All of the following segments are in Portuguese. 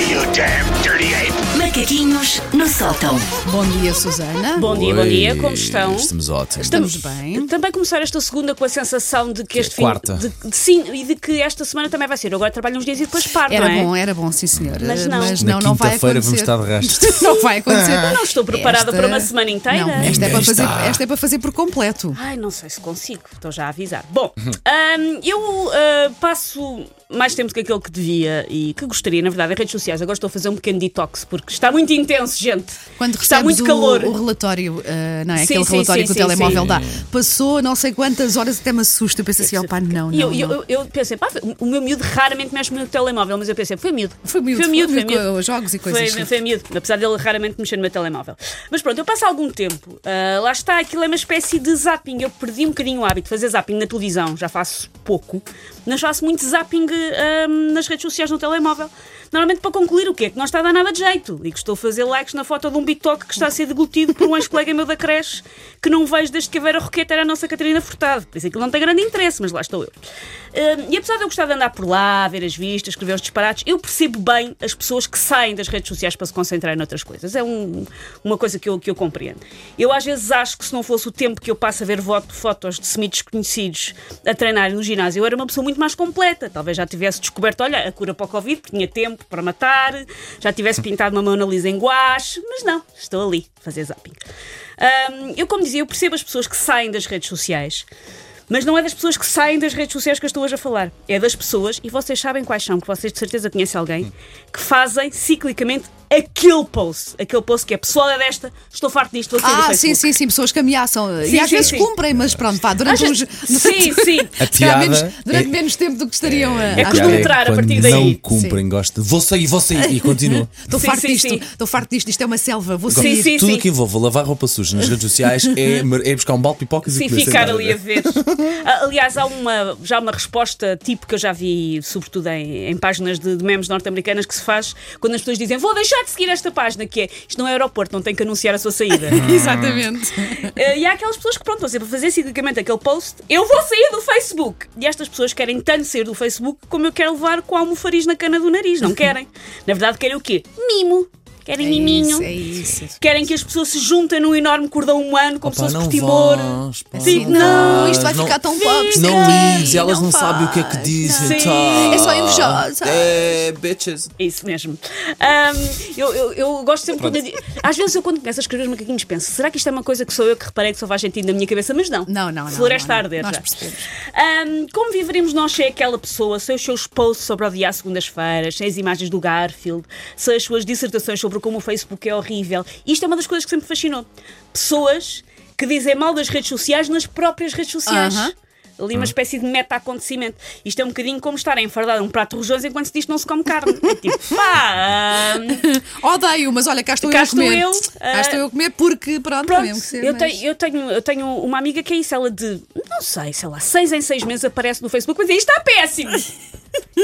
you damn! Macaquinhos no sótão. Bom dia, Susana. Bom dia, bom dia, como estão? Estamos ótimos. Estamos bem. Também começar esta segunda com a sensação de que é este fim. quarta. De, de- sim, e de que esta semana também vai ser. Eu agora trabalho uns dias e depois paro, Era não é? bom, era bom, sim, senhor. Mas não. Mas Na não, não vai quinta-feira vamos acontecer. estar de resto. Não vai acontecer. Não estou preparada Esta- para uma semana inteira. Não, esta é, para Ninguém fazer, está. esta é para fazer por completo. Ai, não sei se consigo, estou já a avisar. Bom, hum, eu ah, passo mais tempo do que aquele que devia e que gostaria, na verdade, em redes sociais. Agora estou a fazer um pequeno detox porque está muito intenso, gente. Quando está muito o, calor. o relatório, ah, não é? Sim, Aquele sim, relatório sim, que o telemóvel dá. Passou não sei quantas horas até me assusta. Eu pensei assim, ó pá, não, E eu, não. eu, não. eu, pensei, pá, o meu miúdo raramente mexe no telemóvel, mas eu pensei, foi miúdo. Foi miúdo, foi miúdo, foi foi miúdo miúdo. com jogos e coisas. Foi, foi miúdo, apesar dele raramente mexer no meu telemóvel. Mas pronto, eu passo algum tempo. ah, lá está, aquilo é uma espécie de zapping. Eu perdi um bocadinho o hábito de fazer zapping na televisão, já faço pouco, mas faço muito zapping ah, nas redes sociais no telemóvel. Normalmente para concluir o quê? Que não está a dar nada de jeito e que estou a fazer likes na foto de um bitoque que está a ser deglutido por um ex-colega meu da creche que não vejo desde que a Vera Roqueta era a nossa Catarina Furtado. Por isso aquilo não tem grande interesse, mas lá estou eu. Ah, e apesar de eu gostar de andar por lá, ver as vistas, escrever os disparates, eu percebo bem as pessoas que saem das redes sociais para se concentrarem noutras coisas. É um- uma coisa que eu, que eu compreendo. Eu às vezes acho que se não fosse o tempo que eu passo a ver voto- fotos de semi-desconhecidos a treinar no ginásio, eu era uma pessoa muito mais completa. Talvez já tivesse descoberto, olha, a cura para o Covid, tinha tempo para matar, já tivesse pintado uma Mona Lisa em guache, mas não, estou ali a fazer zapping. Ahm, eu, como dizia, eu percebo as pessoas que saem das redes sociais. Mas não é das pessoas que saem das redes sociais que eu estou hoje a falar. É das pessoas, e vocês sabem quais são, que vocês de certeza conhecem alguém, que fazem ciclicamente aquele post. Aquele post que é pessoal é desta, estou farto disto, vou Ah, sim, sim, sim, pessoas que ameaçam. Sim, e às sim, vezes sim. cumprem, mas pronto, vá, durante uns. Sim, sim. A piada menos, durante é- menos tempo do que estariam a. É a- cronometrar a quando partir daí. Não cumprem, gosto. de, Vou sair, vou sair e continua. Estou Sim, farto sim, disto, sim. estou farto disto, isto é uma selva, vou Sim, sair. sim. Tudo o que envolve lavar roupa suja nas redes sociais é, é buscar um balde de pipocas Sim, e comer ficar ali a ver. Ah, Aliás, há uma, já uma resposta tipo que eu já vi, sobretudo em, em páginas de, de memes norte-americanas, que se faz quando as pessoas dizem vou deixar de seguir esta página, que é isto não é aeroporto, não tem que anunciar a sua saída. Exatamente. Eh, e há aquelas pessoas que, pronto, sempre fazer ciclicamente aquele post. Eu vou sair do Facebook. E estas pessoas querem tanto sair do Facebook como eu quero levar com a almofariz na cana do nariz. Não querem. Na verdade, querem o quê? Mimo. Querem É miminho. isso, é isso. Querem que as pessoas se juntem num enorme cordão humano, como se Opa, fosse não por timor. vás, pá, Sim, Não, isto vai não- ficar tão pobre. Não lhes, elas não, não sabem o que é que dizem. Tá. É só invejosa. É, bitches. Isso mesmo. Ahm, eu, eu, eu gosto sempre quando. Às vezes eu, quando começo a escrever os macaquinhos, penso: será que isto é uma coisa que sou eu que reparei que só faz sentido na minha cabeça? Mas não. Não, não, não, Floresta não, a não. arder Nós percebemos. Ahm, como viveríamos nós sem aquela pessoa, sem os seus posts sobre odiar segundas-feiras, sem as imagens do Garfield, sem as suas dissertações sobre como o Facebook é horrível? Isto é uma das coisas que sempre me fascinou. Pessoas que dizem mal das redes sociais nas próprias redes sociais. Aham. Ali uma espécie de meta-acontecimento. Isto é um bocadinho como estar a enfardar um prato de rojões enquanto se diz que não se come carne. É tipo, pá, Odeio, mas olha, cá estou Cá eu a comer. eu, Cá ah, estou eu a comer porque, pronto, Pronto, mesmo que ser, eu, mas- tenho, eu, tenho, eu tenho uma amiga que é isso, ela de, não sei, sei lá, seis em seis meses aparece no Facebook e diz, isto está péssimo.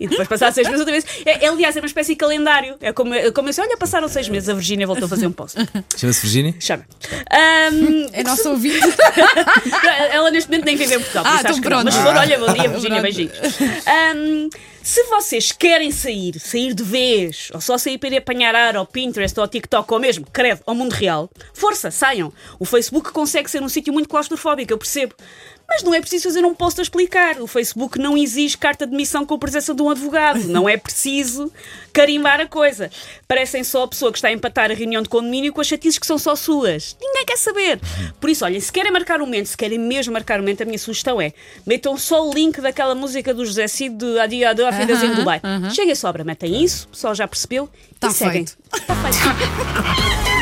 e depois passar seis meses outra vez. É, é, aliás, é uma espécie de calendário. É como, é como eu disse, olha, passaram seis meses, a Virgínia voltou a fazer um post. Chama-se Virginia? Chama. Ahm, É nosso ouvinte. ela neste momento nem vive em Portugal, por Ah, então não. pronto. Mas se for, olha, bom dia, Virgínia, Pronto. beijinhos. Ahm, se vocês querem sair, sair de vez, ou só sair para ir apanhar ar ao Pinterest ou ao TikTok, ou mesmo, credo, ao mundo real, força, saiam. O Facebook consegue ser um sítio muito claustrofóbico, eu percebo. Mas não é preciso fazer um post a explicar. O Facebook não exige carta de missão com a presença de um advogado. Não é preciso carimbar a coisa. Parecem só a pessoa que está a empatar a reunião de condomínio com as chatices que são só suas. Ninguém quer saber. Por isso, olhem, se querem marcar um momento, se querem mesmo marcar um momento, a minha sugestão é metam só o link daquela música do José Cid de Adi Adi a Fidas em Dubai. aham. Cheguem sobra, metem isso, o pessoal já percebeu. Tá e seguem. feito. Está feito.